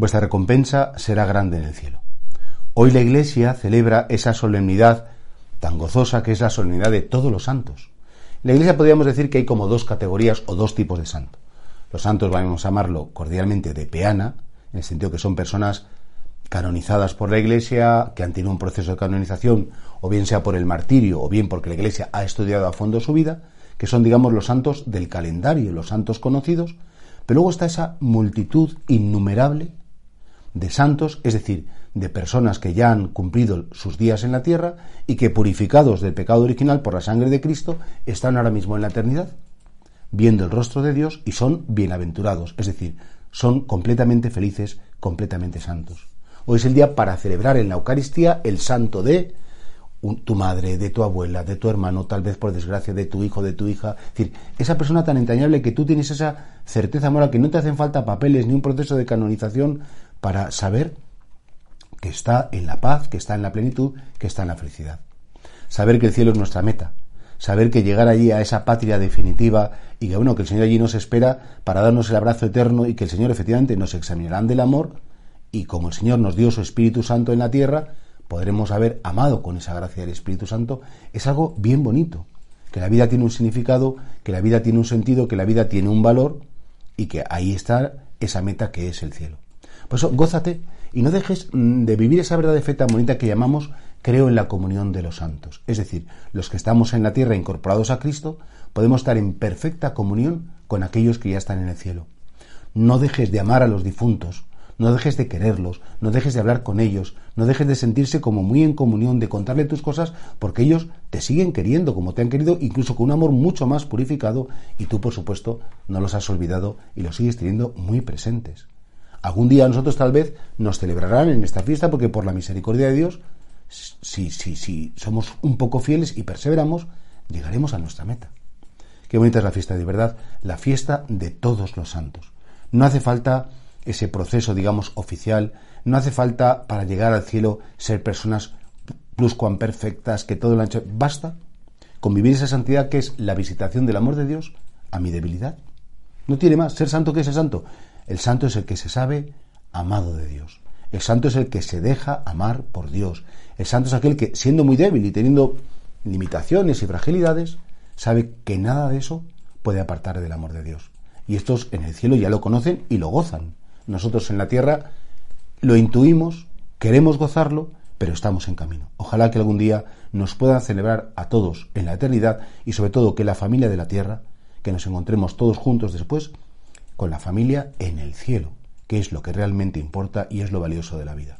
Vuestra recompensa será grande en el cielo. Hoy la Iglesia celebra esa solemnidad tan gozosa que es la solemnidad de todos los santos. En la Iglesia podríamos decir que hay como dos categorías o dos tipos de santos. Los santos vamos a llamarlo cordialmente de peana, en el sentido que son personas canonizadas por la Iglesia, que han tenido un proceso de canonización, o bien sea por el martirio, o bien porque la Iglesia ha estudiado a fondo su vida, que son, digamos, los santos del calendario, los santos conocidos, pero luego está esa multitud innumerable de santos, es decir, de personas que ya han cumplido sus días en la tierra y que purificados del pecado original por la sangre de Cristo están ahora mismo en la eternidad, viendo el rostro de Dios y son bienaventurados, es decir, son completamente felices, completamente santos. Hoy es el día para celebrar en la Eucaristía el santo de tu madre, de tu abuela, de tu hermano, tal vez por desgracia de tu hijo, de tu hija. Es decir, esa persona tan entrañable que tú tienes esa certeza moral que no te hacen falta papeles ni un proceso de canonización para saber que está en la paz, que está en la plenitud, que está en la felicidad. Saber que el cielo es nuestra meta. Saber que llegar allí a esa patria definitiva y que bueno, que el Señor allí nos espera para darnos el abrazo eterno y que el Señor efectivamente nos examinarán del amor y como el Señor nos dio su Espíritu Santo en la tierra, podremos haber amado con esa gracia del Espíritu Santo, es algo bien bonito, que la vida tiene un significado, que la vida tiene un sentido, que la vida tiene un valor y que ahí está esa meta que es el cielo. Por eso, gózate y no dejes mm, de vivir esa verdad de fe tan bonita que llamamos creo en la comunión de los santos. Es decir, los que estamos en la tierra incorporados a Cristo, podemos estar en perfecta comunión con aquellos que ya están en el cielo. No dejes de amar a los difuntos, no dejes de quererlos, no dejes de hablar con ellos, no dejes de sentirse como muy en comunión, de contarle tus cosas, porque ellos te siguen queriendo como te han querido, incluso con un amor mucho más purificado, y tú, por supuesto, no los has olvidado y los sigues teniendo muy presentes. Algún día nosotros tal vez nos celebrarán en esta fiesta porque por la misericordia de Dios, si, si, si somos un poco fieles y perseveramos, llegaremos a nuestra meta. Qué bonita es la fiesta de verdad, la fiesta de todos los santos. No hace falta ese proceso, digamos, oficial, no hace falta para llegar al cielo ser personas pluscuamperfectas, que todo lo han hecho. Basta con vivir esa santidad que es la visitación del amor de Dios a mi debilidad. No tiene más. Ser santo, ¿qué es el santo? El santo es el que se sabe amado de Dios. El santo es el que se deja amar por Dios. El santo es aquel que, siendo muy débil y teniendo limitaciones y fragilidades, sabe que nada de eso puede apartar del amor de Dios. Y estos en el cielo ya lo conocen y lo gozan. Nosotros en la tierra lo intuimos, queremos gozarlo, pero estamos en camino. Ojalá que algún día nos puedan celebrar a todos en la eternidad y sobre todo que la familia de la tierra, que nos encontremos todos juntos después con la familia en el cielo, que es lo que realmente importa y es lo valioso de la vida.